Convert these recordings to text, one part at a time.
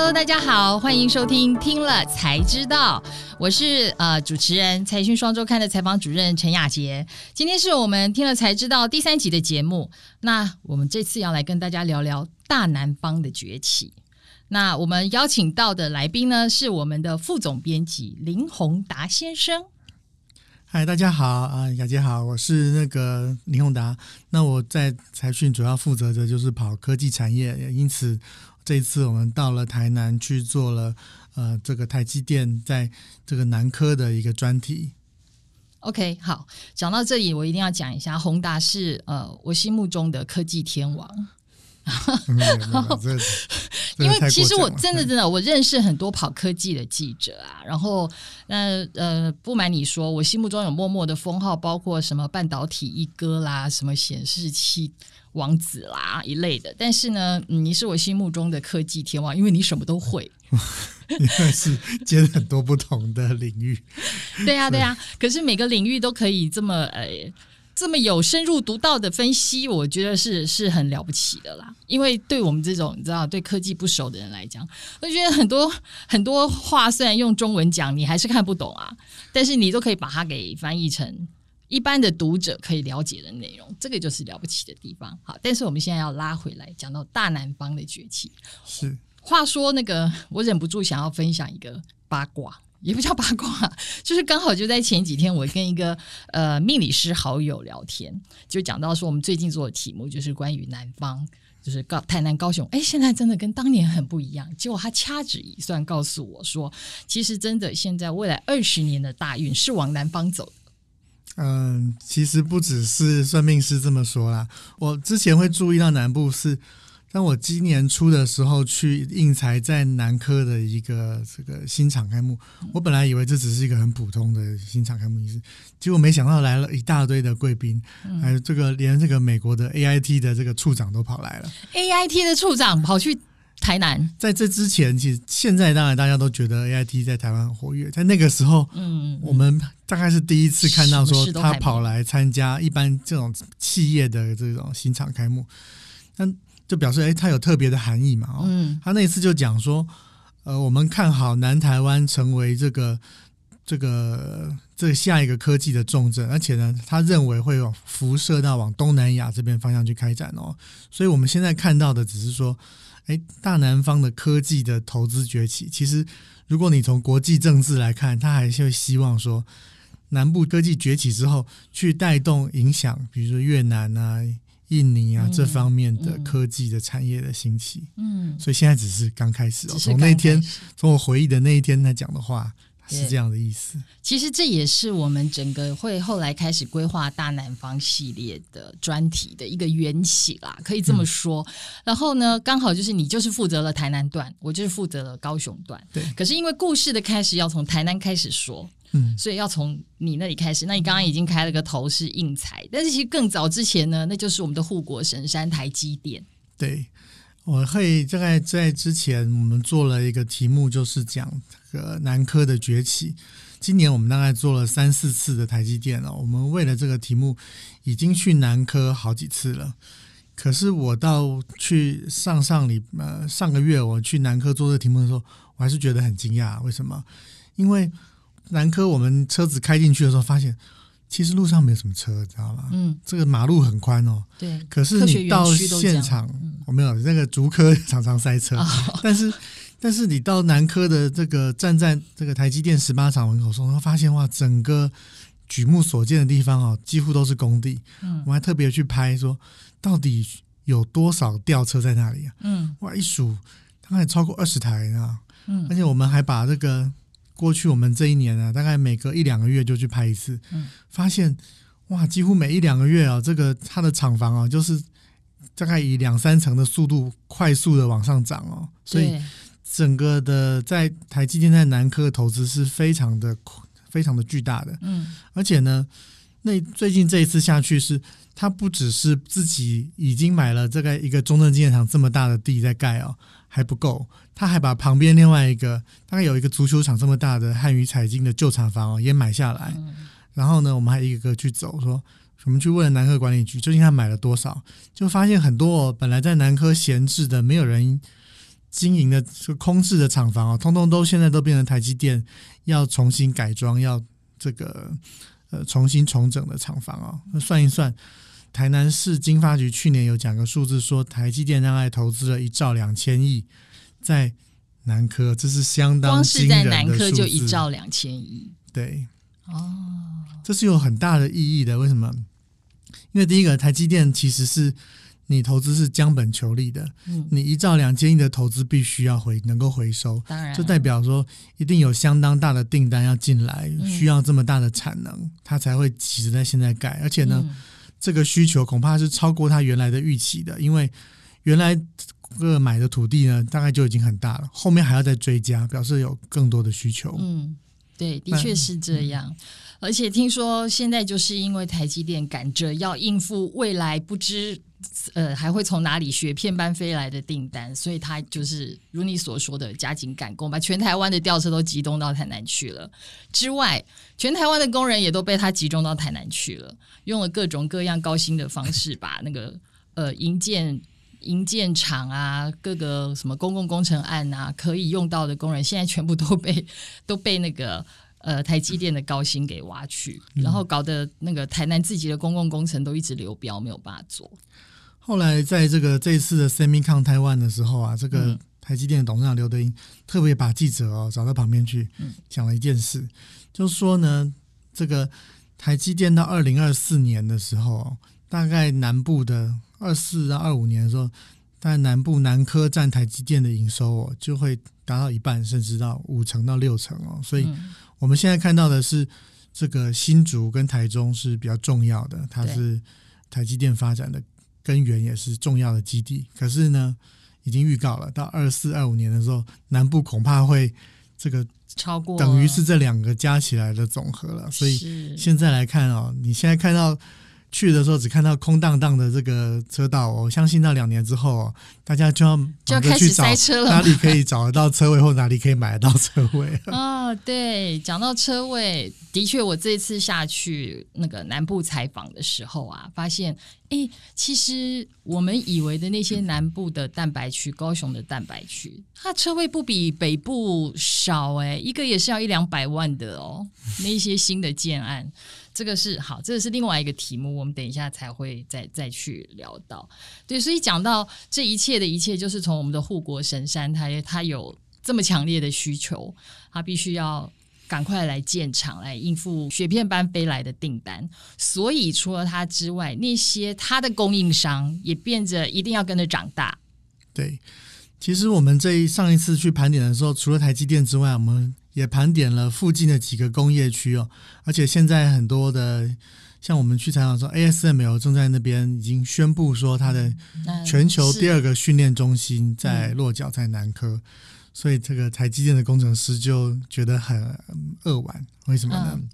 Hello，大家好，欢迎收听《听了才知道》，我是呃主持人财讯双周刊的采访主任陈雅杰。今天是我们《听了才知道》第三集的节目，那我们这次要来跟大家聊聊大南方的崛起。那我们邀请到的来宾呢，是我们的副总编辑林宏达先生。嗨，大家好啊，雅杰好，我是那个林宏达。那我在财讯主要负责的就是跑科技产业，因此这一次我们到了台南去做了呃这个台积电在这个南科的一个专题。OK，好，讲到这里，我一定要讲一下，宏达是呃我心目中的科技天王。因为其实我真的真的我认识很多跑科技的记者啊，然后那呃不瞒你说，我心目中有默默的封号，包括什么半导体一哥啦，什么显示器王子啦一类的。但是呢，你是我心目中的科技天王，因为你什么都会，因为是接很多不同的领域。对呀对呀，可是每个领域都可以这么呃。这么有深入独到的分析，我觉得是是很了不起的啦。因为对我们这种你知道对科技不熟的人来讲，我觉得很多很多话虽然用中文讲，你还是看不懂啊。但是你都可以把它给翻译成一般的读者可以了解的内容，这个就是了不起的地方。好，但是我们现在要拉回来讲到大南方的崛起。是，话说那个，我忍不住想要分享一个八卦。也不叫八卦，就是刚好就在前几天，我跟一个呃命理师好友聊天，就讲到说我们最近做的题目就是关于南方，就是高台南、高雄，哎，现在真的跟当年很不一样。结果他掐指一算，告诉我说，其实真的现在未来二十年的大运是往南方走的。嗯，其实不只是算命师这么说啦，我之前会注意到南部是。当我今年初的时候去应材在南科的一个这个新厂开幕，我本来以为这只是一个很普通的新厂开幕仪式，结果没想到来了一大堆的贵宾，还有这个连这个美国的 AIT 的这个处长都跑来了。AIT 的处长跑去台南，在这之前，其实现在当然大家都觉得 AIT 在台湾很活跃，在那个时候，嗯，我们大概是第一次看到说他跑来参加一般这种企业的这种新厂开幕，那。就表示，哎，他有特别的含义嘛？哦，嗯，他那一次就讲说，呃，我们看好南台湾成为这个这个这个下一个科技的重镇，而且呢，他认为会有辐射到往东南亚这边方向去开展哦。所以我们现在看到的只是说，哎，大南方的科技的投资崛起。其实，如果你从国际政治来看，他还是会希望说，南部科技崛起之后，去带动影响，比如说越南啊。印尼啊，这方面的科技的产业的兴起，嗯，嗯，所以现在只是刚开始哦。从那天，从我回忆的那一天他讲的话是这样的意思。其实这也是我们整个会后来开始规划大南方系列的专题的一个缘起啦，可以这么说。嗯、然后呢，刚好就是你就是负责了台南段，我就是负责了高雄段。对。可是因为故事的开始要从台南开始说。嗯，所以要从你那里开始。那你刚刚已经开了个头是应材，但是其实更早之前呢，那就是我们的护国神山台积电。对，我会大概在之前我们做了一个题目，就是讲这个南科的崛起。今年我们大概做了三四次的台积电了。我们为了这个题目，已经去南科好几次了。可是我到去上上礼呃上个月我去南科做这个题目的时候，我还是觉得很惊讶。为什么？因为南科，我们车子开进去的时候，发现其实路上没有什么车，知道吗？嗯，这个马路很宽哦。对。可是你到现场，我没有那个竹科 常常塞车，哦、但是但是你到南科的这个站在这个台积电十八厂门口时候，发现哇，整个举目所见的地方哦，几乎都是工地。嗯。我还特别去拍说，到底有多少吊车在那里啊？嗯。哇，一数大概超过二十台啊。嗯。而且我们还把这个。过去我们这一年啊，大概每隔一两个月就去拍一次，嗯，发现哇，几乎每一两个月啊，这个它的厂房啊，就是大概以两三层的速度快速的往上涨哦，所以整个的在台积电在南科的投资是非常的非常的巨大的，嗯，而且呢，那最近这一次下去是，他不只是自己已经买了这个一个中正纪念堂这么大的地在盖哦。还不够，他还把旁边另外一个大概有一个足球场这么大的汉语彩经的旧厂房哦也买下来，嗯、然后呢，我们还一个个去走，说我们去问了南科管理局究竟他买了多少，就发现很多、哦、本来在南科闲置的没有人经营的这个空置的厂房啊，通通都现在都变成台积电要重新改装，要这个呃重新重整的厂房啊。那算一算，台南市经发局去年有讲个数字，说台积电大概投资了一兆两千亿在南科，这是相当。光是在南科就一兆两千亿，对，哦，这是有很大的意义的。为什么？因为第一个，台积电其实是。你投资是将本求利的，嗯，你一兆两千亿的投资必须要回能够回收，当然，就代表说一定有相当大的订单要进来，嗯，需要这么大的产能，它才会急着在现在盖，而且呢，嗯，这个需求恐怕是超过它原来的预期的，因为原来个买的土地呢，大概就已经很大了，后面还要再追加，表示有更多的需求。嗯，对，的确是这样。嗯，而且听说现在就是因为台积电赶着要应付未来不知。呃，还会从哪里雪片般飞来的订单？所以他就是如你所说的加紧赶工，把全台湾的吊车都集中到台南去了。之外，全台湾的工人也都被他集中到台南去了，用了各种各样高薪的方式，把那个呃营建营建厂啊，各个什么公共工程案啊，可以用到的工人，现在全部都被都被那个。呃，台积电的高薪给挖去，然后搞得那个台南自己的公共工程都一直流标，没有办法做。后来在这个这一次的 SEMICON Taiwan 的时候啊，这个台积电的董事长刘德英特别把记者哦找到旁边去，讲了一件事，嗯、就是说呢，这个台积电到二零二四年的时候，大概南部的二四到二五年的时候，大概南部南科占台积电的营收哦，就会达到一半，甚至到五成到六成哦，所以。嗯我们现在看到的是这个新竹跟台中是比较重要的，它是台积电发展的根源，也是重要的基地。可是呢，已经预告了，到二四二五年的时候，南部恐怕会这个超过，等于是这两个加起来的总和了。所以现在来看哦，你现在看到。去的时候只看到空荡荡的这个车道，我相信到两年之后，大家就要就要开始塞车了。哪里可以找得到车位，或哪里可以买得到车位？哦，对，讲到车位，的确，我这次下去那个南部采访的时候啊，发现，哎，其实我们以为的那些南部的蛋白区，高雄的蛋白区，它车位不比北部少，哎，一个也是要一两百万的哦，那些新的建案。这个是好，这个是另外一个题目，我们等一下才会再再去聊到。对，所以讲到这一切的一切，就是从我们的护国神山，它它有这么强烈的需求，它必须要赶快来建厂，来应付雪片般飞来的订单。所以除了它之外，那些它的供应商也变着一定要跟着长大。对，其实我们这一上一次去盘点的时候，除了台积电之外，我们。也盘点了附近的几个工业区哦，而且现在很多的，像我们去采访说，ASML 正在那边已经宣布说，它的全球第二个训练中心在落脚在南科，嗯、所以这个台积电的工程师就觉得很扼腕，为什么呢？嗯、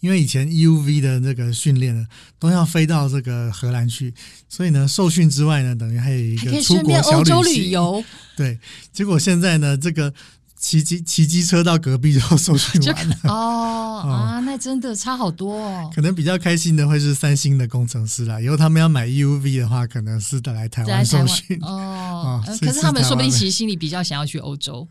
因为以前 EUV 的那个训练呢，都要飞到这个荷兰去，所以呢，受训之外呢，等于还有一个出国小旅游。对，结果现在呢，这个。骑机骑机车到隔壁就受训完了哦，哦 啊，那真的差好多哦。可能比较开心的会是三星的工程师啦，以后他们要买 EUV 的话，可能是得来台湾受训哦。哦，可是他们说不定其实心里比较想要去欧洲，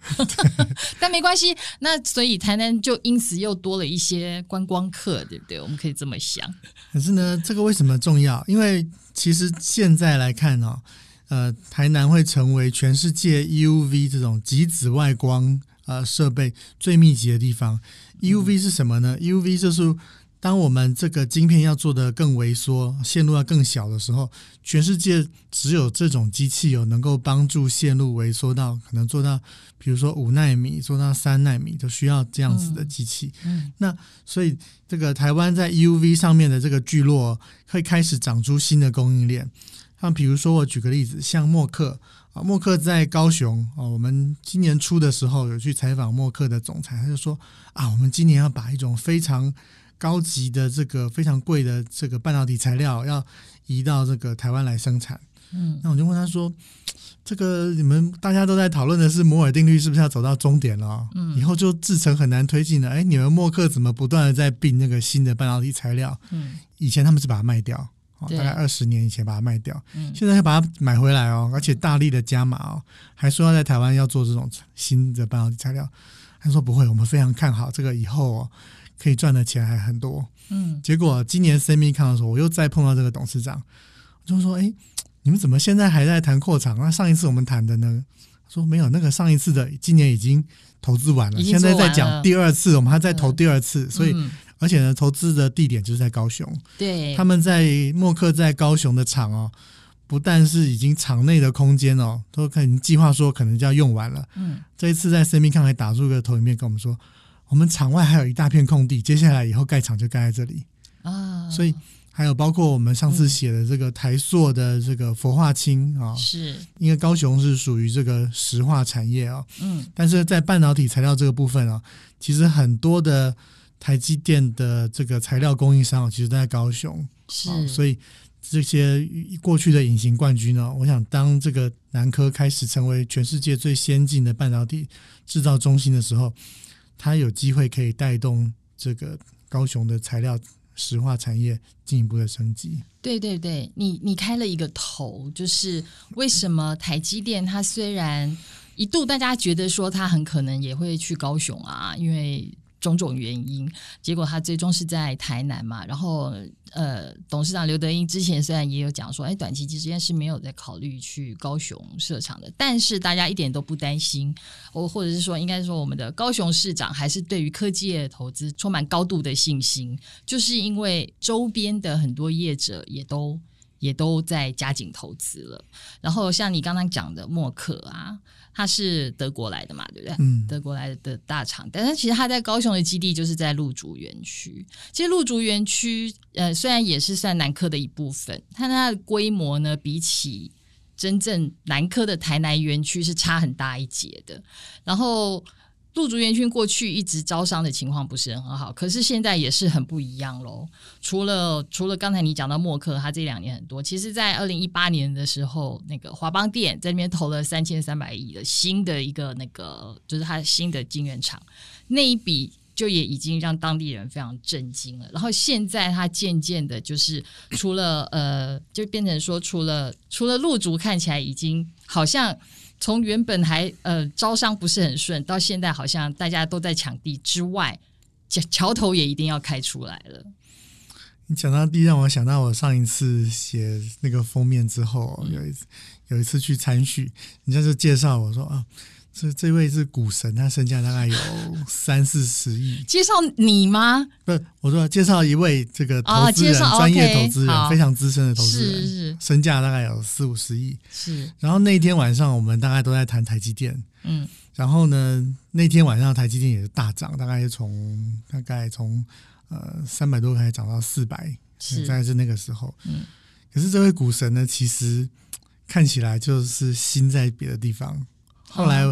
但没关系。那所以台南就因此又多了一些观光客，对不对？我们可以这么想。可是呢，这个为什么重要？因为其实现在来看哦。呃，台南会成为全世界 EUV 这种极紫外光呃设备最密集的地方。EUV 是什么呢？嗯，EUV 就是当我们这个晶片要做的更微缩，线路要更小的时候，全世界只有这种机器有能够帮助线路微缩到可能做到，比如说五纳米，做到三纳米，都需要这样子的机器。嗯，嗯，那所以这个台湾在 EUV 上面的这个聚落会开始长出新的供应链。像比如说，我举个例子，像默克啊，默克在高雄啊，我们今年初的时候有去采访默克的总裁，他就说啊，我们今年要把一种非常高级的这个非常贵的这个半导体材料要移到这个台湾来生产。嗯，那我就问他说，这个你们大家都在讨论的是摩尔定律是不是要走到终点了？嗯，以后就制成很难推进了。哎，你们默克怎么不断的在并那个新的半导体材料？嗯，以前他们是把它卖掉。哦，大概二十年以前把它卖掉，嗯，现在要把它买回来哦，而且大力的加码哦，还说要在台湾要做这种新的半导体材料，他说不会，我们非常看好这个以后哦，可以赚的钱还很多，嗯，结果今年 SEMICON 的时候，我又再碰到这个董事长，我就说，哎，你们怎么现在还在谈扩厂？那上一次我们谈的呢？说没有，那个上一次的今年已经投资完了，现在在讲第二次，我们还在投第二次，嗯、所以。嗯而且呢，投资的地点就是在高雄。对，他们在默克在高雄的厂哦，不但是已经厂内的空间哦，都可能计划说可能就要用完了。嗯，这一次在 SEMICON 还打出个投影片跟我们说，我们厂外还有一大片空地，接下来以后盖厂就盖在这里啊。所以还有包括我们上次写的这个台塑的这个氟化氢啊，是因为高雄是属于这个石化产业啊。嗯，但是在半导体材料这个部分啊，其实很多的。台积电的这个材料供应商其实都在高雄，是、哦，所以这些过去的隐形冠军呢，我想当这个南科开始成为全世界最先进的半导体制造中心的时候，它有机会可以带动这个高雄的材料石化产业进一步的升级。对对对，你你开了一个头，就是为什么台积电它虽然一度大家觉得说它很可能也会去高雄啊，因为。种种原因，结果他最终是在台南嘛。然后，呃，董事长刘德英之前虽然也有讲说，哎，短期之间是没有在考虑去高雄设厂的，但是大家一点都不担心，或或者是说，应该说我们的高雄市长还是对于科技业的投资充满高度的信心，就是因为周边的很多业者也都也都在加紧投资了。然后，像你刚刚讲的默克啊。他是德国来的嘛，对不对？嗯，德国来的大厂，但是其实他在高雄的基地就是在鹿竹园区。其实鹿竹园区，呃，虽然也是算南科的一部分，但它的规模呢，比起真正南科的台南园区是差很大一截的。然后。陆竹园区过去一直招商的情况不是很好，可是现在也是很不一样喽。除了除了刚才你讲到默克，他这两年很多，其实，在二零一八年的时候，那个华邦电在那边投了三千三百亿的新的一个那个，就是他新的晶圆厂，那一笔就也已经让当地人非常震惊了。然后现在他渐渐的，就是除了呃，就变成说，除了除了陆竹看起来已经好像。从原本还呃招商不是很顺，到现在好像大家都在抢地之外，桥桥头也一定要开出来了。你讲到地，让我想到我上一次写那个封面之后，有一次有一次去参叙，人家就介绍我说啊。这这位是股神，他身价大概有 三四十亿。介绍你吗？不是，我说介绍一位这个投资人，专、哦、业投资人，okay, 非常资深的投资人，是是身价大概有四五十亿。是。然后那天晚上，我们大概都在谈台积电。嗯。然后呢，那天晚上台积电也是大涨，大概从大概从呃三百多开始涨到四百，大概是那个时候。嗯。可是这位股神呢，其实看起来就是心在别的地方。后来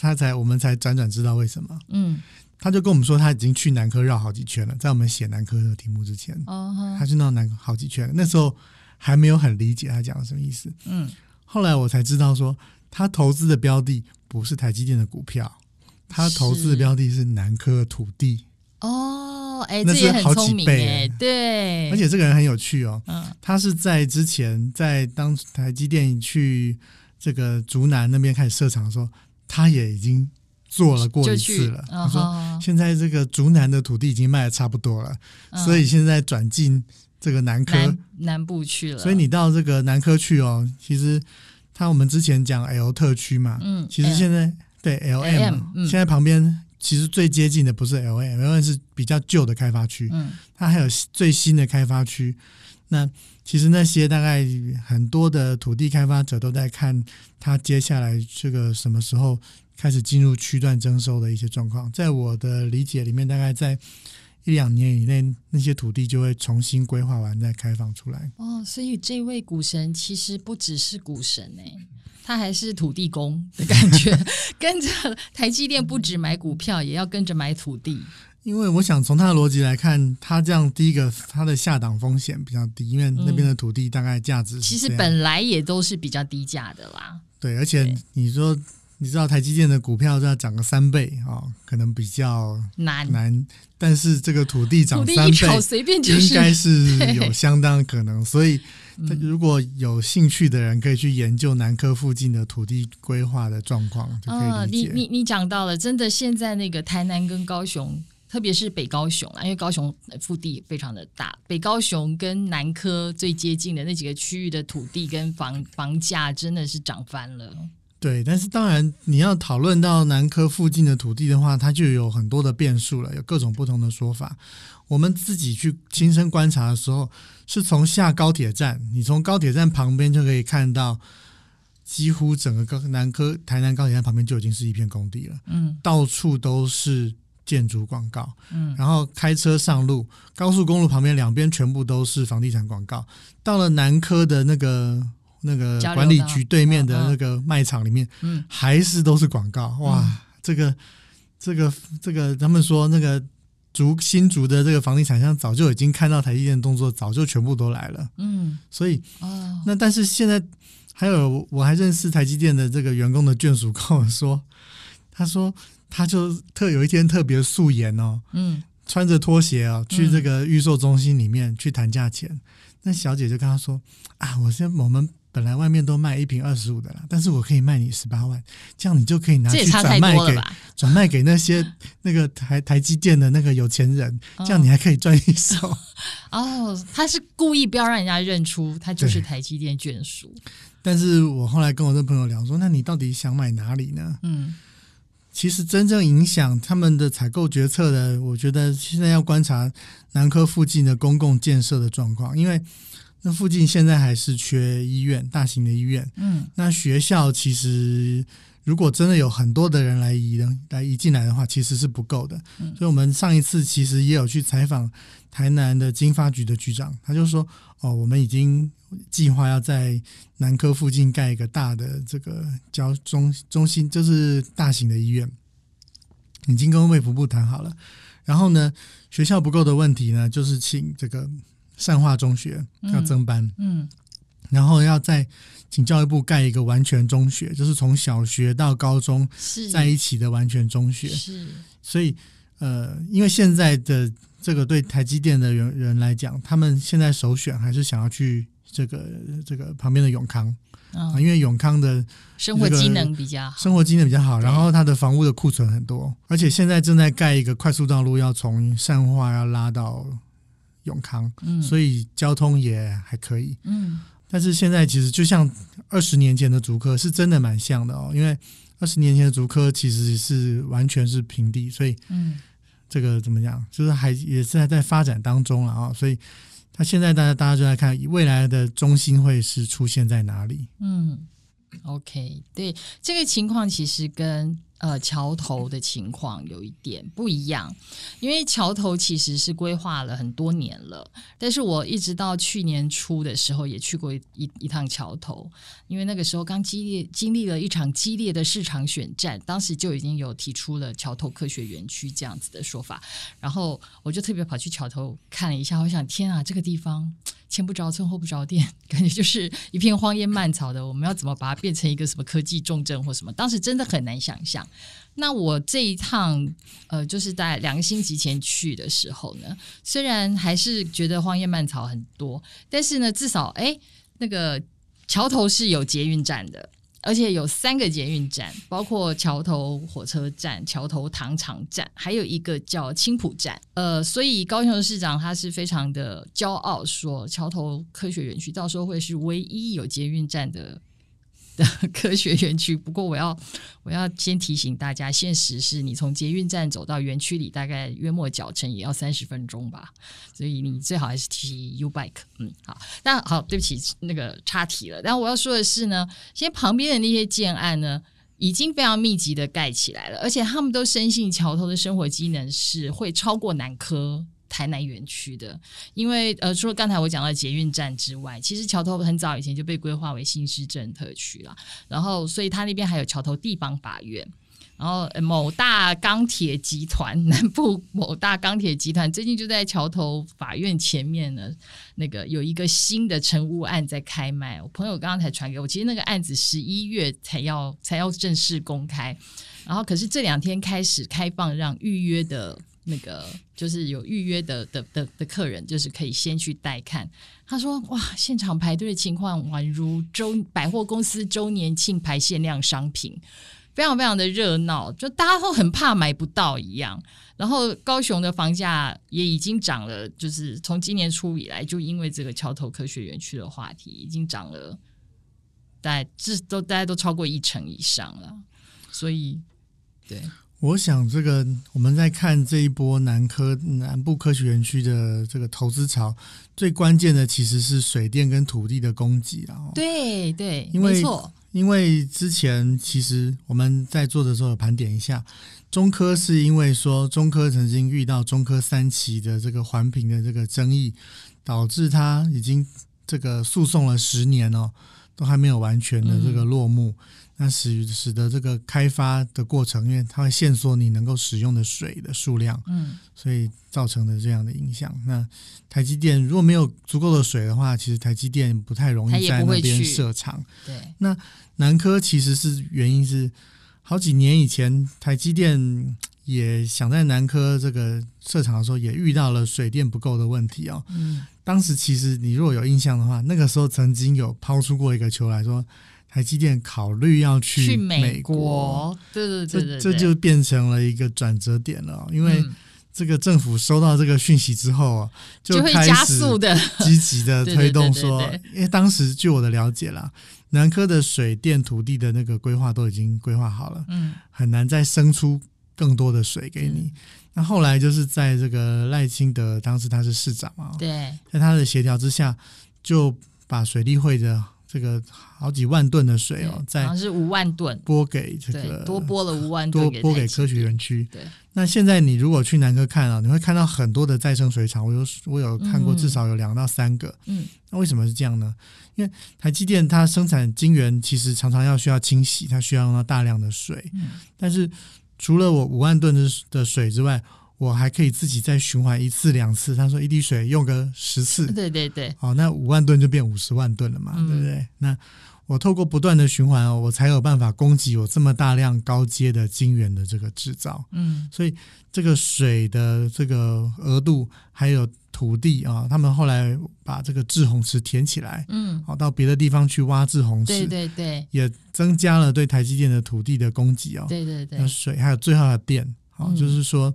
他才，我们才辗转知道为什么。嗯，他就跟我们说，他已经去南科绕好几圈了。在我们写南科的题目之前，哦，他去绕南科好几圈了。那时候还没有很理解他讲的什么意思。嗯，后来我才知道说，他投资的标的不是台积电的股票，他投资的标的是南科的土地。哦，哎，这也很聪明哎，对。而且这个人很有趣哦，嗯，他是在之前在当台积电去。这个竹南那边开始设厂的时候，他也已经做了过一次了。他说：“现在这个竹南的土地已经卖的差不多了，嗯、所以现在转进这个南科南，南部去了。所以你到这个南科去哦，其实他我们之前讲 L 特区嘛，嗯，其实现在对 L M，, 现在旁边其实最接近的不是 L M，L M 是比较旧的开发区，嗯，它还有最新的开发区。”那其实那些大概很多的土地开发者都在看他接下来这个什么时候开始进入区段征收的一些状况，在我的理解里面，大概在一两年以内，那些土地就会重新规划完再开放出来。哦，所以这位股神其实不只是股神哎，他还是土地公的感觉，跟着台积电不止买股票，也要跟着买土地。因为我想从他的逻辑来看，他这样第一个他的下档风险比较低，因为那边的土地大概价值、嗯、其实本来也都是比较低价的啦。对，而且你说你知道台积电的股票要涨个三倍啊、哦，可能比较难。难，但是这个土地涨三倍，随便就是。应该是 有相当可能。所以，如果有兴趣的人可以去研究南科附近的土地规划的状况，就可以理解。哦、你你你讲到了，真的现在那个台南跟高雄，特别是北高雄啊，因为高雄腹地非常的大，北高雄跟南科最接近的那几个区域的土地跟房房价真的是涨翻了。对，但是当然，你要讨论到南科附近的土地的话，它就有很多的变数了，有各种不同的说法。我们自己去亲身观察的时候，是从下高铁站，你从高铁站旁边就可以看到，几乎整个高南科台南高铁站旁边就已经是一片工地了，嗯，到处都是建筑广告，嗯，然后开车上路，高速公路旁边两边全部都是房地产广告，到了南科的那个。那个管理局对面的那个卖场里面，嗯，还是都是广告。哇，这个这个这个，他们说那个竹新竹的这个房地产商早就已经看到台积电动作，早就全部都来了。嗯，所以那但是现在还有，我还认识台积电的这个员工的眷属跟我说，他说他就特有一天特别素颜哦，嗯，穿着拖鞋啊，去这个预售中心里面去谈价钱，那小姐就跟他说啊，我现在我们。本来外面都卖一瓶二十五的啦，但是我可以卖你十八万，这样你就可以拿去转卖给转卖给那些 那个台台积电的那个有钱人，这样你还可以赚一手。哦，他是故意不要让人家认出他就是台积电眷属。但是我后来跟我这朋友聊说，那你到底想买哪里呢？嗯，其实真正影响他们的采购决策的，我觉得现在要观察南科附近的公共建设的状况，因为。那附近现在还是缺医院，大型的医院。嗯，那学校其实如果真的有很多的人来移的来移进来的话，其实是不够的。嗯，所以我们上一次其实也有去采访台南的经发局的局长，他就说：“哦，我们已经计划要在南科附近盖一个大的这个交中中心，就是大型的医院，已经跟卫福部谈好了。然后呢，学校不够的问题呢，就是请这个。”善化中学要增班，嗯，嗯，然后要再请教育部盖一个完全中学，就是从小学到高中在一起的完全中学。是，所以呃，因为现在的这个对台积电的人人来讲，他们现在首选还是想要去这个这个旁边的永康啊，因为永康的生活机能比较好，生活机能比较好，然后它的房屋的库存很多，而且现在正在盖一个快速道路，要从善化要拉到。永康，嗯，所以交通也还可以，嗯，但是现在其实就像二十年前的竹科是真的蛮像的哦，因为二十年前的竹科其实是完全是平地，所以，嗯，这个怎么讲，就是还也是还在发展当中了啊，哦，所以他现在大家大家就在看未来的中心会是出现在哪里，嗯，OK，对，这个情况其实跟。呃，桥头的情况有一点不一样，因为桥头其实是规划了很多年了，但是我一直到去年初的时候也去过一一,趟桥头，因为那个时候刚激烈经历了一场激烈的市场选战，当时就已经有提出了桥头科学园区这样子的说法，然后我就特别跑去桥头看了一下，我想天啊，这个地方。前不着村后不着店，感觉就是一片荒烟蔓草的。我们要怎么把它变成一个什么科技重镇或什么？当时真的很难想象。那我这一趟，呃，就是在两个星期前去的时候呢，虽然还是觉得荒烟蔓草很多，但是呢，至少哎，那个桥头是有捷运站的。而且有三个捷运站，包括桥头火车站、桥头糖厂站，还有一个叫青埔站。呃，所以高雄市长他是非常的骄傲，说桥头科学园区到时候会是唯一有捷运站的。的科学园区，不过我要我要先提醒大家，现实是你从捷运站走到园区里，大概约莫脚程也要三十分钟吧，所以你最好还是骑 U bike。嗯，好，那好，对不起，那个岔题了。但我要说的是呢，现在旁边的那些建案呢，已经非常密集的盖起来了，而且他们都深信桥头的生活机能是会超过南科。台南园区的，因为呃，除了刚才我讲到捷运站之外，其实桥头很早以前就被规划为新市镇特区了。然后，所以它那边还有桥头地方法院。然后某大钢铁集团南部 某大钢铁集团最近就在桥头法院前面呢，那个有一个新的成屋案在开卖。我朋友刚刚才传给我，其实那个案子十一月才要才要正式公开，然后可是这两天开始开放让预约的那个就是有预约的的的的客人，就是可以先去带看。他说：“哇，现场排队的情况宛如周百货公司周年庆排限量商品。”非常非常的热闹，就大家都很怕买不到一样。然后高雄的房价也已经涨了，就是从今年初以来，就因为这个桥头科学园区的话题，已经涨了，大概这都大家都超过一成以上了。所以，对，我想这个我们在看这一波南科南部科学园区的这个投资潮，最关键的其实是水电跟土地的供给啊。对对，因为没错。因为之前其实我们在做的时候有盘点一下，中科是因为说中科曾经遇到中科三期的这个环评的这个争议，导致他已经这个诉讼了十年哦，都还没有完全的这个落幕。嗯那使使得这个开发的过程，因为它会限缩你能够使用的水的数量，嗯，所以造成的这样的影响。那台积电如果没有足够的水的话，其实台积电不太容易在那边设厂。对，那南科其实是原因是好几年以前，台积电也想在南科这个设厂的时候，也遇到了水电不够的问题哦。嗯，当时其实你如果有印象的话，那个时候曾经有抛出过一个球来说。台积电考虑要去美国，对对对，对，这这就变成了一个转折点了。因为这个政府收到这个讯息之后，就开始积极的 推动说，因为当时据我的了解啦，南科的水电土地的那个规划都已经规划好了，嗯，很难再生出更多的水给你。那后来就是在这个赖清德当时他是市长嘛，对，在他的协调之下，就把水利会的。这个好几万吨的水哦，在好像是五万吨拨给这个多拨了五万吨，多拨给科学园区。对，那现在你如果去南科看啊，你会看到很多的再生水厂，我有我有看过至少有两到三个。嗯，那为什么是这样呢？因为台积电它生产晶圆其实常常要需要清洗，它需要用到大量的水。嗯，但是除了我五万吨的的水之外，我还可以自己再循环一次两次，他说一滴水用个十次，对对对，好，那五万吨就变五十万吨了嘛，嗯、对不对？那我透过不断的循环哦，我才有办法供给我这么大量高阶的晶圆的这个制造。嗯，所以这个水的这个额度还有土地啊，他们后来把这个滞洪池填起来，嗯，好到别的地方去挖滞洪池，对对对，也增加了对台积电的土地的供给哦，对对对，那水还有最后的电，好，嗯、就是说。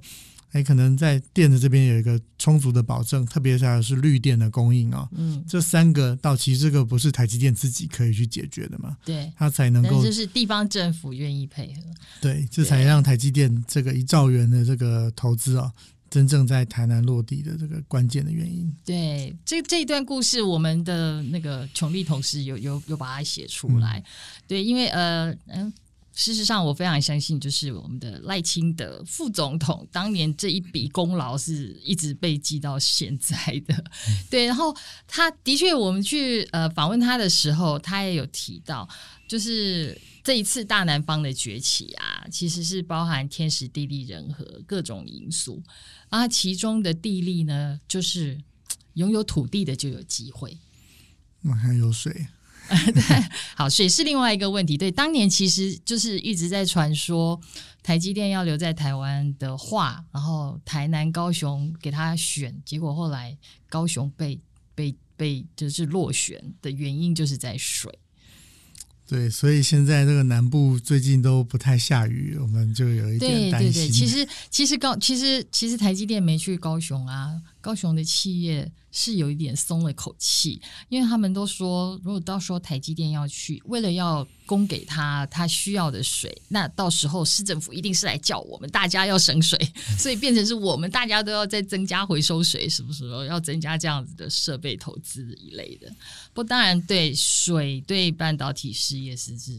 还可能在电的这边有一个充足的保证，特别是是绿电的供应啊。嗯，这三个到期这个不是台积电自己可以去解决的嘛？对，它才能够，就是地方政府愿意配合。对，这才让台积电这个一兆元的这个投资啊，真正在台南落地的这个关键的原因。对，这这一段故事，我们的那个琼丽同事有有有把它写出来。嗯、对，因为呃嗯。事实上，我非常相信，就是我们的赖清德副总统当年这一笔功劳是一直被记到现在的。嗯、对，然后他的确，我们去呃访问他的时候，他也有提到，就是这一次大南方的崛起啊，其实是包含天时地利人和各种因素啊，其中的地利呢，就是 拥有土地的就有机会，那还有水。对，好，水是另外一个问题。对，当年其实就是一直在传说台积电要留在台湾的话，然后台南、高雄给他选，结果后来高雄被被被就是落选的原因就是在水。对，所以现在这个南部最近都不太下雨，我们就有一点担心。对对对，其实其实高其实其实台积电没去高雄啊，高雄的企业。是有一点松了口气，因为他们都说，如果到时候台积电要去，为了要供给他他需要的水，那到时候市政府一定是来叫我们大家要省水，所以变成是我们大家都要再增加回收水，是不是？要增加这样子的设备投资一类的。不，当然对水对半导体事业是是，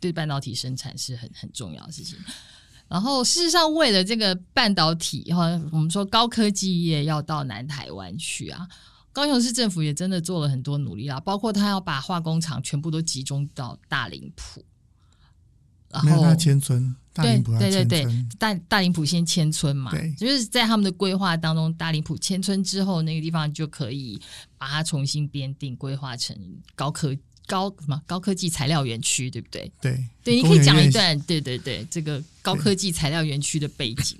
对半导体生产是很很重要的事情。然后，事实上，为了这个半导体，哈，我们说高科技业要到南台湾去啊，高雄市政府也真的做了很多努力啦，包括他要把化工厂全部都集中到大林埔，然后他迁村，大林埔要迁村，对对对，大大林埔先迁村嘛，就是在他们的规划当中，大林埔迁村之后，那个地方就可以把它重新编定规划成高科高什么高科技材料园区，对不对？对对，你可以讲一段，对对对，这个高科技材料园区的背景。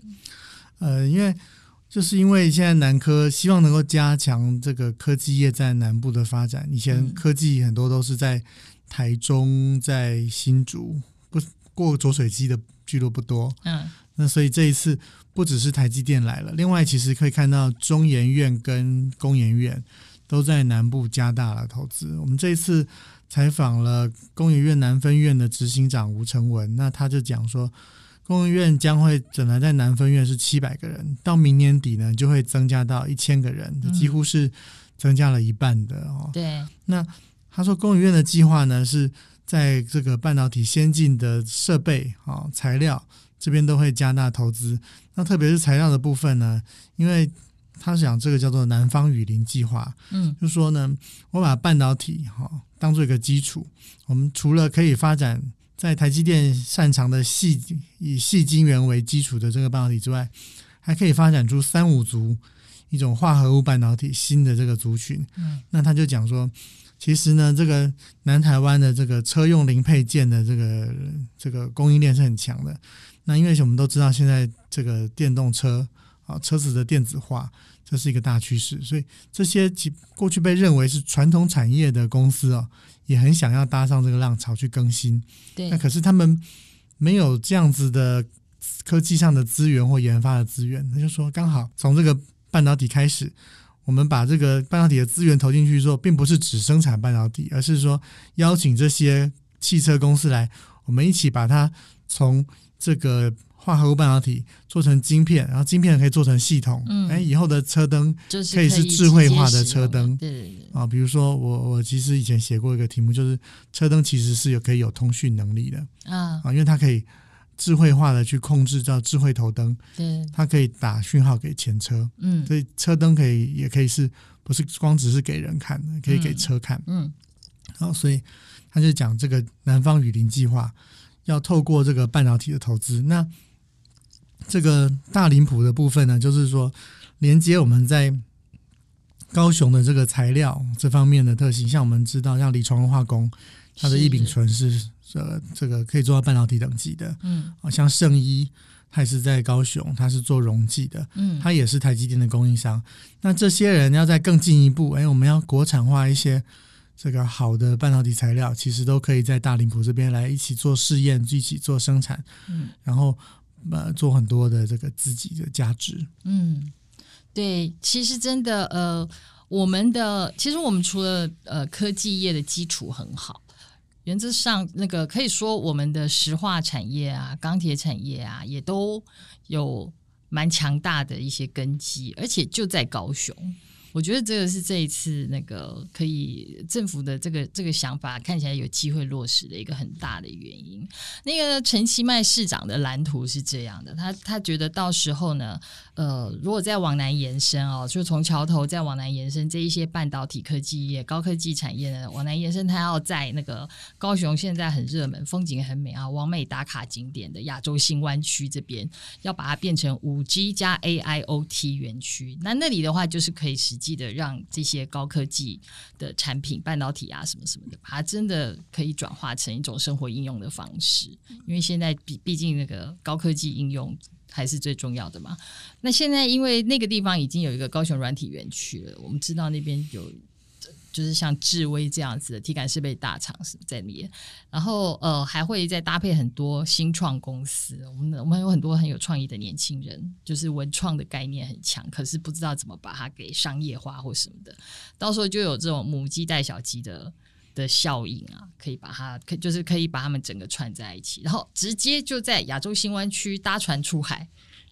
呃，因为就是因为现在南科希望能够加强这个科技业在南部的发展，以前科技很多都是在台中、在新竹，不过浊水溪的。聚落不多，嗯，那所以这一次不只是台积电来了，另外其实可以看到中研院跟工研院都在南部加大了投资。我们这一次采访了工研院南分院的执行长吴成文，那他就讲说，工研院将会本来在南分院是七百个人，到明年底呢就会增加到一千个人，几乎是增加了一半的哦。对，那他说工研院的计划呢是。在这个半导体先进的设备啊、材料这边都会加大投资。那特别是材料的部分呢，因为他讲这个叫做南方雨林计划，嗯，就说呢，我把半导体哈当做一个基础，我们除了可以发展在台积电擅长的细以细晶圆为基础的这个半导体之外，还可以发展出三五族一种化合物半导体新的这个族群。嗯，那他就讲说。其实呢，这个南台湾的这个车用零配件的这个这个供应链是很强的。那因为我们都知道，现在这个电动车啊，车子的电子化，这是一个大趋势。所以这些过去被认为是传统产业的公司啊，也很想要搭上这个浪潮去更新。对。那可是他们没有这样子的科技上的资源或研发的资源，那就说刚好从这个半导体开始。我们把这个半导体的资源投进去之后，并不是只生产半导体，而是说邀请这些汽车公司来，我们一起把它从这个化合物半导体做成晶片，然后晶片可以做成系统。嗯，哎，以后的车灯可以是智慧化的车灯。对对对。啊，比如说我我其实以前写过一个题目，就是车灯其实是有可以有通讯能力的啊啊，因为它可以。智慧化的去控制叫智慧头灯，对，它可以打讯号给前车，嗯，所以车灯可以也可以是不是光只是给人看的，可以给车看，嗯，然后所以他就讲这个南方雨林计划要透过这个半导体的投资，那这个大林埔的部分呢，就是说连接我们在高雄的这个材料这方面的特性，像我们知道像李传文化工，它的异丙醇是。这这个可以做到半导体等级的，嗯，像圣一，它也是在高雄，它是做溶剂的，嗯，它也是台积电的供应商。那这些人要再更进一步，哎，我们要国产化一些这个好的半导体材料，其实都可以在大林埔这边来一起做试验，一起做生产，嗯，然后呃做很多的这个自己的价值，嗯，对，其实真的呃，我们的其实我们除了呃科技业的基础很好。原则上，那个可以说，我们的石化产业啊、钢铁产业啊，也都有蛮强大的一些根基，而且就在高雄。我觉得这个是这一次那个可以政府的这个这个想法看起来有机会落实的一个很大的原因。那个陈其迈市长的蓝图是这样的，他他觉得到时候呢，呃，如果再往南延伸哦，就从桥头再往南延伸，这一些半导体科技业、高科技产业呢往南延伸，他要在那个高雄现在很热门、风景很美啊、网美打卡景点的亚洲新湾区这边，要把它变成五 G 加 AIoT 园区。那那里的话，就是可以实。记得让这些高科技的产品、半导体啊什么什么的，把它真的可以转化成一种生活应用的方式。因为现在毕毕竟那个高科技应用还是最重要的嘛。那现在因为那个地方已经有一个高雄软体园区了，我们知道那边有。就是像智威这样子的体感设备大厂是在里面，然后呃还会再搭配很多新创公司。我们我们有很多很有创意的年轻人，就是文创的概念很强，可是不知道怎么把它给商业化或什么的。到时候就有这种母鸡带小鸡的的效应啊，可以把它可就是可以把它们整个串在一起，然后直接就在亚洲新湾区搭船出海，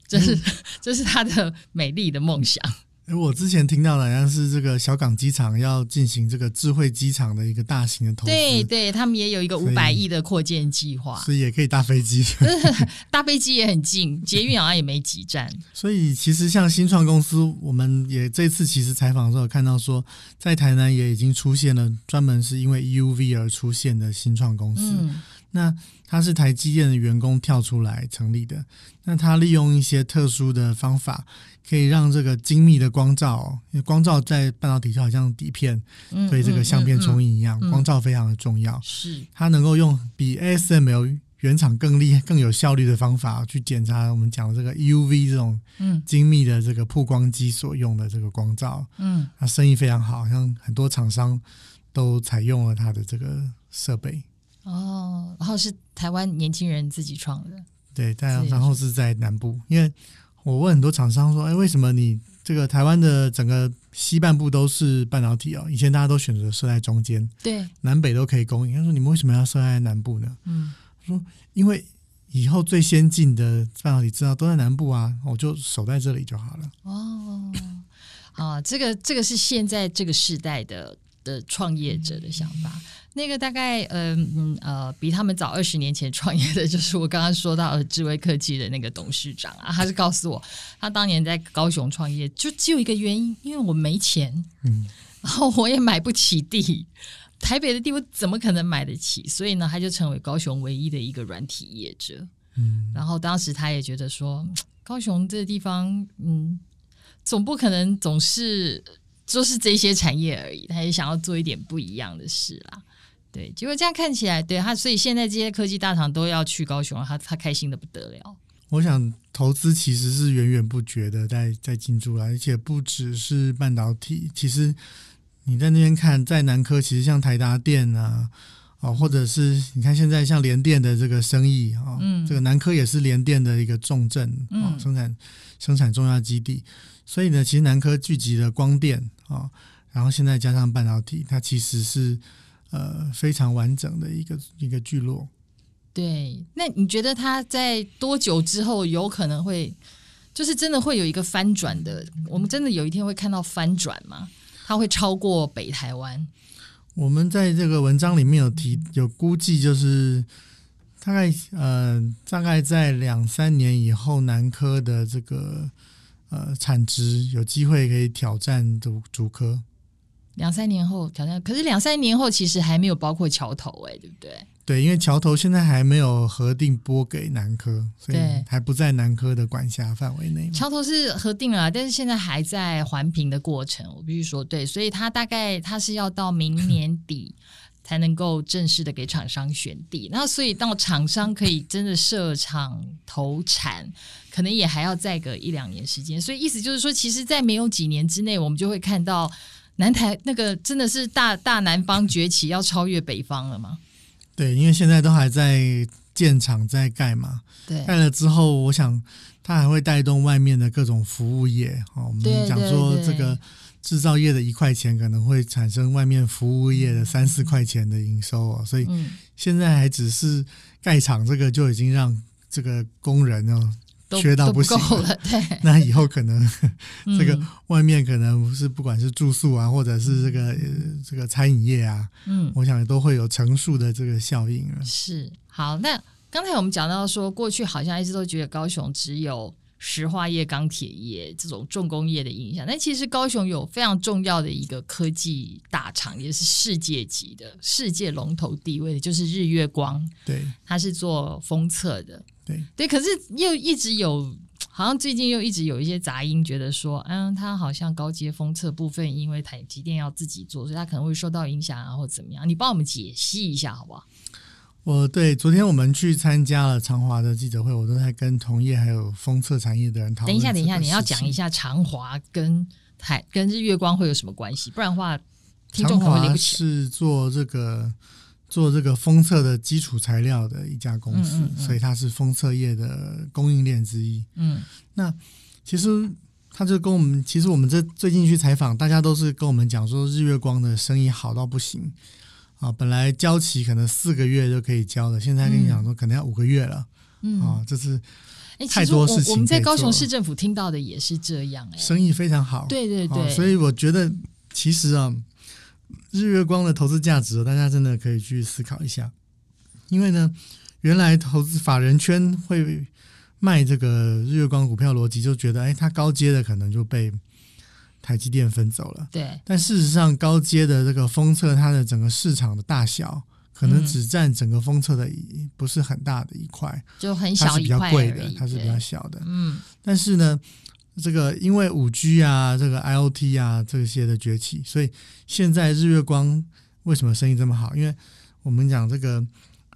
这是、嗯、这是他的美丽的梦想。我之前听到的好像是这个小港机场要进行这个智慧机场的一个大型的投资，对对，他们也有一个五百亿的扩建计划，所以也可以搭飞机，搭飞机也很近，捷运好像也没几站。所以其实像新创公司，我们也这次其实采访的时候看到说，在台南也已经出现了专门是因为 EUV 而出现的新创公司。嗯那他是台积电的员工跳出来成立的。那他利用一些特殊的方法，可以让这个精密的光照，因为光照在半导体就好像底片对这个相片冲印一样，光照非常的重要。是，它能够用比 ASML 原厂更厉害、更有效率的方法去检查我们讲的这个 UV 这种精密的这个曝光机所用的这个光照。嗯，它生意非常好，像很多厂商都采用了它的这个设备。哦，然后是台湾年轻人自己创的。对，但然后是在南部，因为我问很多厂商说：“哎，为什么你这个台湾的整个西半部都是半导体哦？以前大家都选择设在中间，对，南北都可以供应。他说：你们为什么要设在南部呢？嗯，说因为以后最先进的半导体制造都在南部啊，我就守在这里就好了。哦，啊，这个这个是现在这个时代的的创业者的想法。嗯那个大概嗯嗯呃比他们早二十年前创业的，就是我刚刚说到的智威科技的那个董事长啊，他是告诉我，他当年在高雄创业，就只有一个原因，因为我没钱，嗯，然后我也买不起地，台北的地我怎么可能买得起？所以呢，他就成为高雄唯一的一个软体业者，嗯，然后当时他也觉得说，高雄这个地方，嗯，总不可能总是就是这些产业而已，他也想要做一点不一样的事啦。对，结果这样看起来，对他，所以现在这些科技大厂都要去高雄，他他开心的不得了。我想投资其实是源源不绝的在在进驻了，而且不只是半导体。其实你在那边看，在南科，其实像台达电啊，哦，或者是你看现在像联电的这个生意啊，哦嗯、这个南科也是联电的一个重镇，哦，生产生产重要基地。所以呢，其实南科聚集了光电啊、哦，然后现在加上半导体，它其实是。呃，非常完整的一个一个聚落。对，那你觉得它在多久之后有可能会，就是真的会有一个翻转的？我们真的有一天会看到翻转吗？它会超过北台湾？我们在这个文章里面有提，有估计，就是大概呃，大概在两三年以后，南科的这个呃产值有机会可以挑战主主科。两三年后挑战，可是两三年后其实还没有包括桥头哎、欸，对不对？对，因为桥头现在还没有核定拨给南科，所以还不在南科的管辖范围内。桥头是核定了，但是现在还在环评的过程。我必须说，对，所以它大概它是要到明年底才能够正式的给厂商选地。那所以到厂商可以真的设厂投产，可能也还要再个一两年时间。所以意思就是说，其实，在没有几年之内，我们就会看到。南台那个真的是大大南方崛起，要超越北方了吗？对，因为现在都还在建厂在盖嘛。对，盖了之后，我想它还会带动外面的各种服务业。哦，我们讲说这个制造业的一块钱可能会产生外面服务业的三四块钱的营收哦。所以现在还只是盖厂，这个就已经让这个工人哦。缺到不行了，对。那以后可能 这个外面可能是不管是住宿啊，或者是这个这个餐饮业啊，嗯，我想都会有乘数的这个效应了。是，好，那刚才我们讲到说，过去好像一直都觉得高雄只有石化业、钢铁业这种重工业的影响，但其实高雄有非常重要的一个科技大厂，也是世界级的、世界龙头地位的，就是日月光。对，它是做封测的。对对，可是又一直有，好像最近又一直有一些杂音，觉得说，嗯，他好像高阶封测部分，因为台积电要自己做，所以他可能会受到影响啊，或怎么样？你帮我们解析一下好不好？我对昨天我们去参加了长华的记者会，我都在跟同业还有封测产业的人讨论。等一下，等一下，你要讲一下长华跟台跟日月光会有什么关系？不然的话，听众可能连不起。是做这个。做这个封测的基础材料的一家公司，嗯嗯嗯，所以它是封测业的供应链之一。嗯，那其实他就跟我们，其实我们这最近去采访，大家都是跟我们讲说，日月光的生意好到不行啊！本来交期可能四个月就可以交的，现在跟你讲说可能要五个月了。嗯啊，这是太多事情，欸。我们在高雄市政府听到的也是这样，欸，生意非常好。对对对，啊，所以我觉得其实啊。日月光的投资价值，大家真的可以去思考一下。因为呢，原来投资法人圈会卖这个日月光股票逻辑，就觉得，哎，它高阶的可能就被台积电分走了。对。但事实上，高阶的这个封测，它的整个市场的大小，可能只占整个封测的不是很大的一块，就很小一块，它是比较贵的，它是比较小的。嗯，但是呢，这个因为五 G 啊，这个 IOT 啊这些的崛起，所以现在日月光为什么生意这么好？因为我们讲这个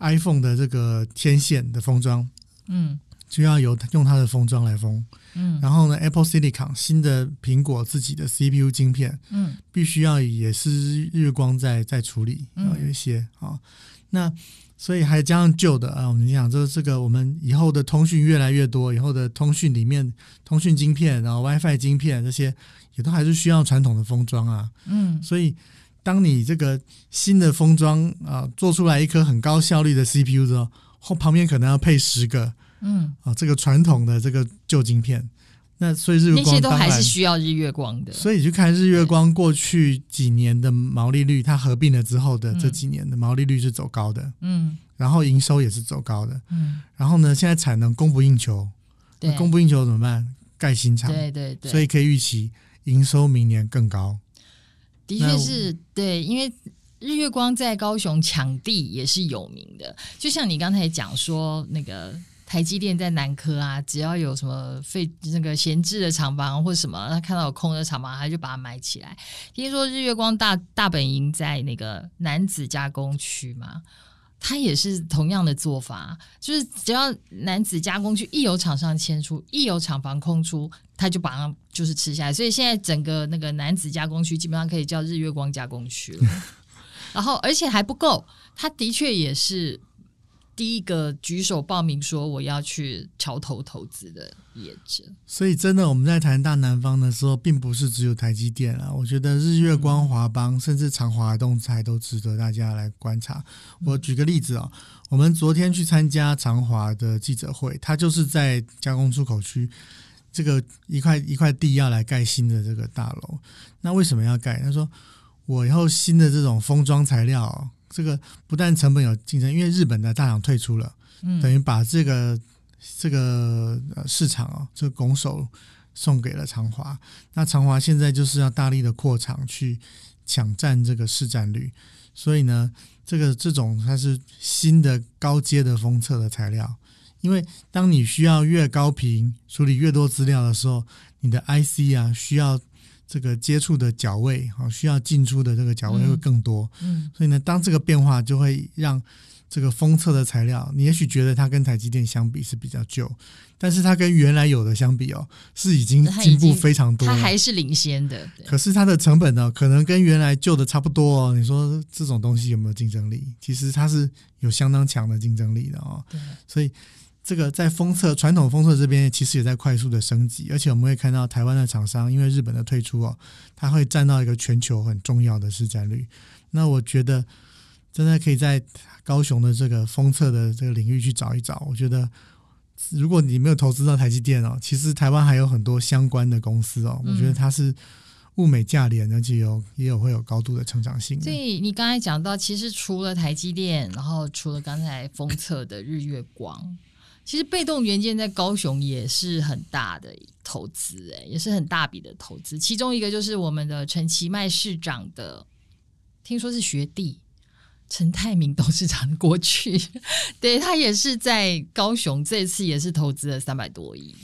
iPhone 的这个天线的封装，嗯。就要由用它的封装来封，嗯，然后呢，Apple Silicon 新的苹果自己的 CPU 晶片，嗯，必须要也是日光在在处理，啊、嗯，有一些啊，那所以还加上旧的啊，我们讲这这个我们以后的通讯越来越多，以后的通讯里面通讯晶片，然后 WiFi 晶片这些也都还是需要传统的封装啊，嗯，所以当你这个新的封装啊做出来一颗很高效率的 CPU 之后，后旁边可能要配十个。嗯，啊，这个传统的这个旧晶片，那所以日月光那些都还是需要日月光的。所以去看日月光过去几年的毛利率，它合并了之后的这几年的毛利率是走高的，嗯，然后营收也是走高的，嗯，然后呢，现在产能供不应求，对，供不应求怎么办？盖新厂，对对对，所以可以预期营收明年更高。的确是对，因为日月光在高雄抢地也是有名的，就像你刚才讲说那个。台积电在南科啊，只要有什么废那个闲置的厂房或者什么，他看到有空的厂房，他就把它买起来。听说日月光大大本营在那个男子加工区嘛，他也是同样的做法，就是只要男子加工区一有厂商迁出，一有厂房空出，他就把它就是吃下来。所以现在整个那个男子加工区基本上可以叫日月光加工区了。然后而且还不够，他的确也是。第一个举手报名说我要去桥头投资的业者，所以真的我们在谈大南方的时候，并不是只有台积电啊。我觉得日月光、华邦，甚至长华动材都值得大家来观察。我举个例子哦，我们昨天去参加长华的记者会，他就是在加工出口区这个一块一块地要来盖新的这个大楼。那为什么要盖？他说我以后新的这种封装材料。这个不但成本有竞争，因为日本的大厂退出了，嗯、等于把这个这个市场啊，这个拱手送给了长华。那长华现在就是要大力的扩厂去抢占这个市占率。所以呢，这个这种它是新的高阶的封测的材料，因为当你需要越高频处理越多资料的时候，你的 IC 啊需要。这个接触的角位，好，需要进出的这个角位会更多，嗯，所以呢，当这个变化就会让这个封测的材料，你也许觉得它跟台积电相比是比较旧，但是它跟原来有的相比哦，是已经进步非常多，它还是领先的。可是它的成本呢，可能跟原来旧的差不多哦。你说这种东西有没有竞争力？其实它是有相当强的竞争力的哦。对，所以。这个在封测传统封测这边，其实也在快速的升级，而且我们会看到台湾的厂商，因为日本的退出哦，它会占到一个全球很重要的市占率。那我觉得，真的可以在高雄的这个封测的这个领域去找一找。我觉得，如果你没有投资到台积电哦，其实台湾还有很多相关的公司哦，我觉得它是物美价廉，而且有也有会有高度的成长性。所以你刚才讲到，其实除了台积电，然后除了刚才封测的日月光。其实被动元件在高雄也是很大的投资，哎，也是很大笔的投资。其中一个就是我们的陈其迈市长的，听说是学弟陈泰明董事长过去，对，他也是在高雄，这次也是投资了三百多亿。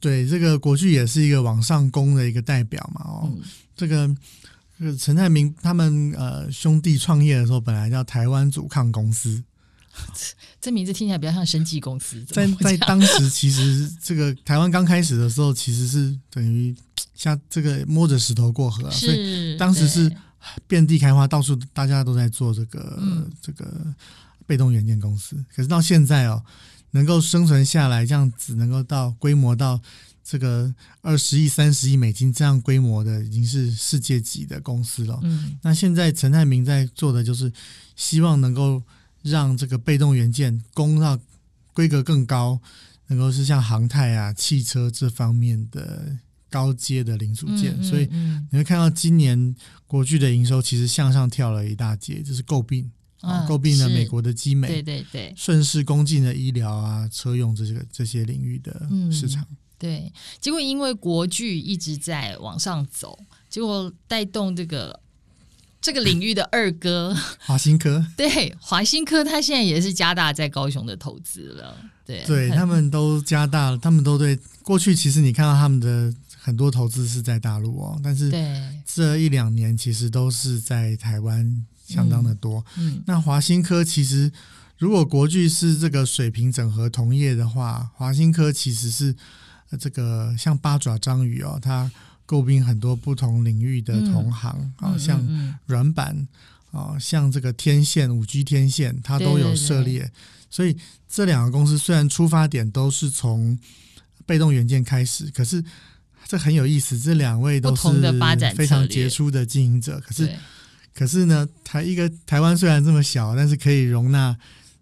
对，这个过去也是一个往上攻的一个代表嘛，哦，嗯、这个这个陈泰明他们呃兄弟创业的时候，本来叫台湾阻抗公司。这名字听起来比较像生技公司。在在当时，其实这个台湾刚开始的时候，其实是等于像这个摸着石头过河，啊，所以当时是遍地开花，到处大家都在做这个、嗯、这个被动元件公司。可是到现在哦，能够生存下来，这样子能够到规模到这个二十亿、三十亿美金这样规模的，已经是世界级的公司了。嗯，那现在陈泰明在做的就是希望能够。让这个被动元件供到规格更高，能够是像航太啊、汽车这方面的高阶的零组件，嗯嗯嗯、所以你会看到今年国巨的营收其实向上跳了一大截，就是购并啊，购并了美国的基美，对对对，顺势攻进了医疗啊、车用这些这些领域的市场。嗯、对，结果因为国巨一直在往上走，结果带动这个。这个领域的二哥华新科，对华新科，他现在也是加大在高雄的投资了。对，对他们都加大了，他们都对过去其实你看到他们的很多投资是在大陆哦，但是这一两年其实都是在台湾相当的多。嗯，嗯，那华新科其实如果国巨是这个水平整合同业的话，华新科其实是这个像八爪章鱼哦，它。购并很多不同领域的同行啊，嗯、像软板啊、像这个天线五 G 天线，它都有涉猎。对对对，所以这两个公司虽然出发点都是从被动元件开始，可是这很有意思，这两位都是非常杰出的经营者。可是，可是呢，台一个台湾虽然这么小，但是可以容纳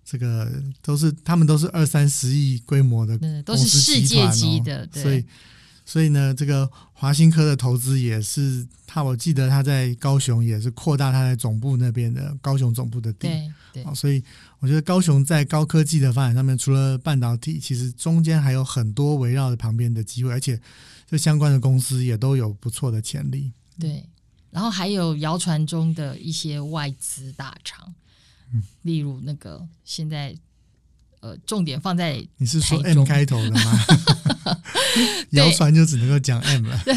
这个都是他们都是二三十亿规模的都是世界级的，所以。所以呢，这个华新科的投资也是他，我记得他在高雄也是扩大他在总部那边的高雄总部的地。对对。所以我觉得高雄在高科技的发展上面，除了半导体，其实中间还有很多围绕着旁边的机会，而且这相关的公司也都有不错的潜力。对，然后还有谣传中的一些外资大厂，嗯，例如那个现在。呃，重点放在你是说 M 开头的吗？谣传就只能够讲 M 了。对，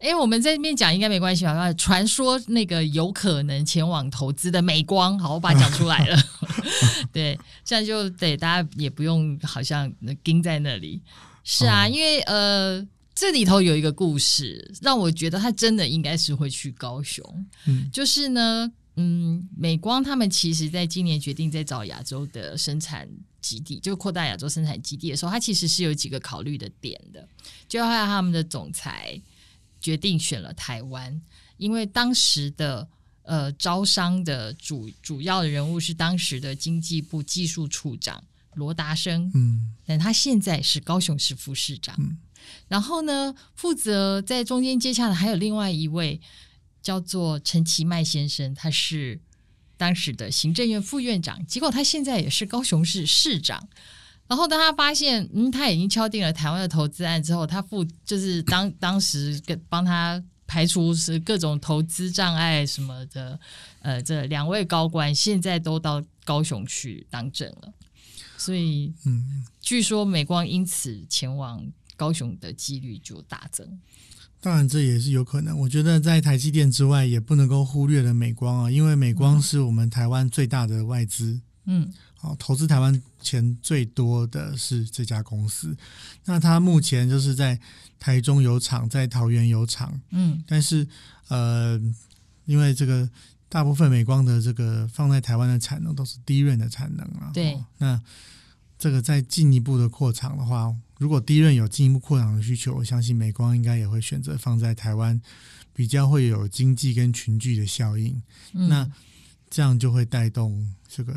因为我们在这边讲应该没关系吧？传说那个有可能前往投资的美光，好，我把它讲出来了。对，这样就对大家也不用好像盯在那里。是啊，哦、因为呃，这里头有一个故事，让我觉得他真的应该是会去高雄。嗯，就是呢。嗯，美光他们其实在今年决定在找亚洲的生产基地，就扩大亚洲生产基地的时候，他其实是有几个考虑的点的。就后来他们的总裁决定选了台湾，因为当时的呃招商的主主要的人物是当时的经济部技术处长罗达生，嗯，但他现在是高雄市副市长。嗯，然后呢，负责在中间接洽的还有另外一位。叫做陈其迈先生，他是当时的行政院副院长，结果他现在也是高雄市市长。然后当他发现，嗯，他已经敲定了台湾的投资案之后，他负就是当当时跟帮他排除是各种投资障碍什么的，呃，这两位高官现在都到高雄去当政了，所以，嗯，据说美光因此前往高雄的几率就大增。当然，这也是有可能。我觉得在台积电之外，也不能够忽略了美光啊，因为美光是我们台湾最大的外资，嗯，好，投资台湾钱最多的是这家公司。那它目前就是在台中有厂，在桃园有厂，嗯，但是呃，因为这个大部分美光的这个放在台湾的产能都是 DRAM 的产能啊，对，那这个再进一步的扩厂的话。如果 DRAM 有进一步扩张的需求，我相信美光应该也会选择放在台湾，比较会有经济跟群聚的效应。嗯、那这样就会带动这个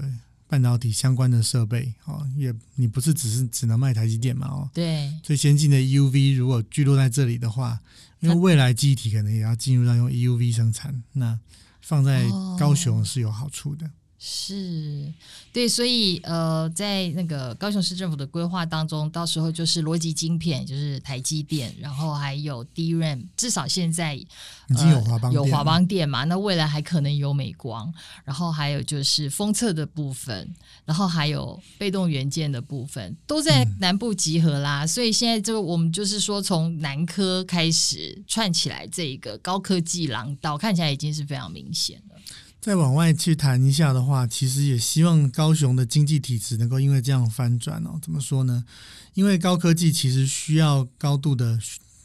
半导体相关的设备哦，也你不是只是只能卖台积电嘛？哦，对，最先进的 EUV 如果聚落在这里的话，因为未来记忆体可能也要进入到用 EUV 生产，那放在高雄是有好处的。哦是对，所以呃，在那个高雄市政府的规划当中，到时候就是逻辑晶片，就是台积电，然后还有 DRAM，至少现在已经有华邦、呃、有华邦电嘛，那未来还可能有美光，然后还有就是封测的部分，然后还有被动元件的部分，都在南部集合啦。嗯、所以现在就我们就是说，从南科开始串起来，这一个高科技廊道看起来已经是非常明显了。再往外去谈一下的话，其实也希望高雄的经济体质能够因为这样翻转哦。怎么说呢？因为高科技其实需要高度的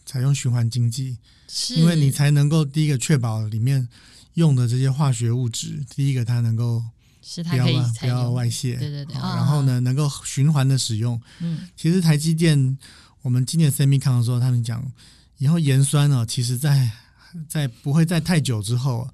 采用循环经济，是因为你才能够第一个确保里面用的这些化学物质，第一个它能够不要不要外泄，对对对，然后呢能够循环的使用。嗯，其实台积电我们今年 SEMICON 的时候，他们讲以后盐酸呢，其实在在不会在太久之后。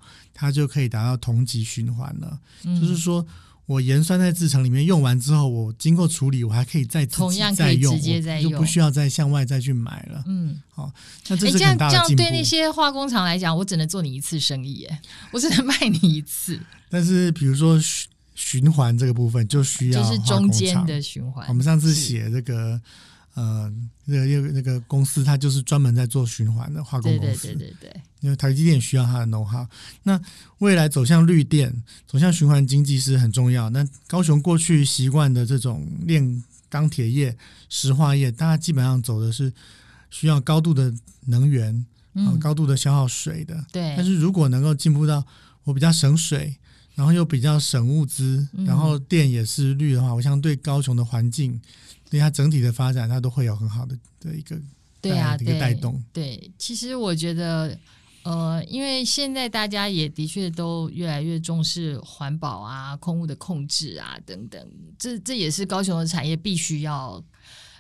它就可以达到同级循环了，嗯、就是说我盐酸在制成里面用完之后，我经过处理，我还可以再同样可以直接再用，就不需要再向外再去买了。嗯，好，那这是很大的。欸、这样这样对那些化工厂来讲，我只能做你一次生意，哎，我只能卖你一次。但是比如说循环这个部分，就需要就是中间的循环。我们上次写这个呃，那个那个公司，它就是专门在做循环的化工公司。对对对对对。因为台积电需要它的 know-how，那未来走向绿电、走向循环经济是很重要。那高雄过去习惯的这种炼钢铁业、石化业，大家基本上走的是需要高度的能源，嗯，高度的消耗水的。对。但是如果能够进步到我比较省水，然后又比较省物资，然后电也是绿的话，我相信对高雄的环境，对它整体的发展，它都会有很好的的一个对啊一个带动。对，其实我觉得。呃，因为现在大家也的确都越来越重视环保啊、空污的控制啊等等，这这也是高雄的产业必须要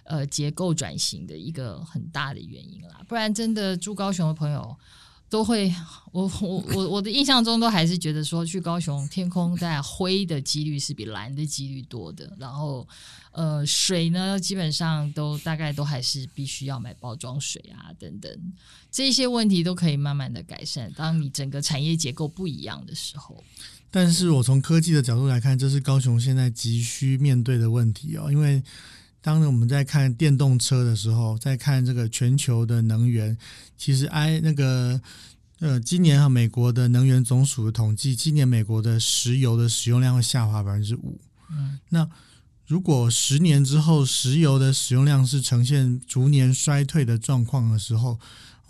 呃结构转型的一个很大的原因啦。不然，真的住高雄的朋友都会，我我我我的印象中都还是觉得说，去高雄天空在灰的几率是比蓝的几率多的，然后。呃，水呢，基本上都大概都还是必须要买包装水啊，等等，这些问题都可以慢慢的改善。当你整个产业结构不一样的时候，但是我从科技的角度来看，这是高雄现在急需面对的问题哦。因为当我们在看电动车的时候，在看这个全球的能源，其实 I 那个呃，今年哈美国的能源总署的统计，今年美国的石油的使用量会下滑百分之五。嗯，那。如果十年之后石油的使用量是呈现逐年衰退的状况的时候，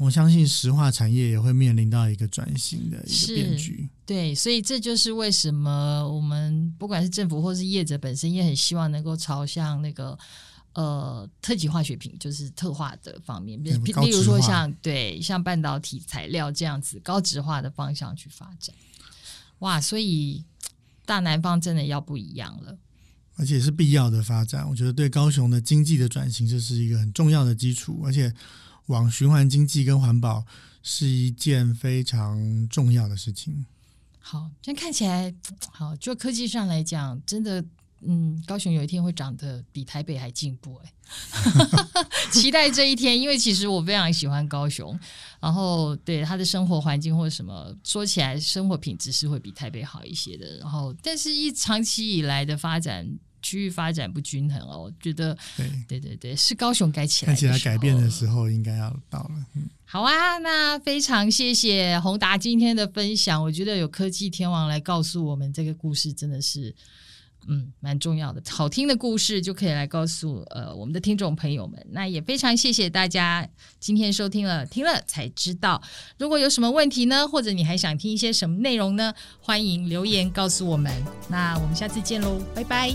我相信石化产业也会面临到一个转型的一个变局。对，所以这就是为什么我们不管是政府或是业者本身也很希望能够朝向那个呃特级化学品，就是特化的方面，例如说像对像半导体材料这样子高质化的方向去发展。哇，所以大南方真的要不一样了。而且是必要的发展，我觉得对高雄的经济的转型，这是一个很重要的基础。而且，往循环经济跟环保是一件非常重要的事情。好，这看起来好，就科技上来讲，真的，嗯，高雄有一天会长得比台北还进步哎，期待这一天。因为其实我非常喜欢高雄，然后对他的生活环境或者什么，说起来生活品质是会比台北好一些的。然后，但是一长期以来的发展。区域发展不均衡哦，我觉得对对对对，是高雄该起来，看起来改变的时候应该要到了。嗯，好啊，那非常谢谢宏达今天的分享，我觉得有科技天王来告诉我们这个故事，真的是。嗯，蛮重要的，好听的故事就可以来告诉呃我们的听众朋友们。那也非常谢谢大家今天收听了，听了才知道。如果有什么问题呢，或者你还想听一些什么内容呢？欢迎留言告诉我们。那我们下次见喽，拜拜。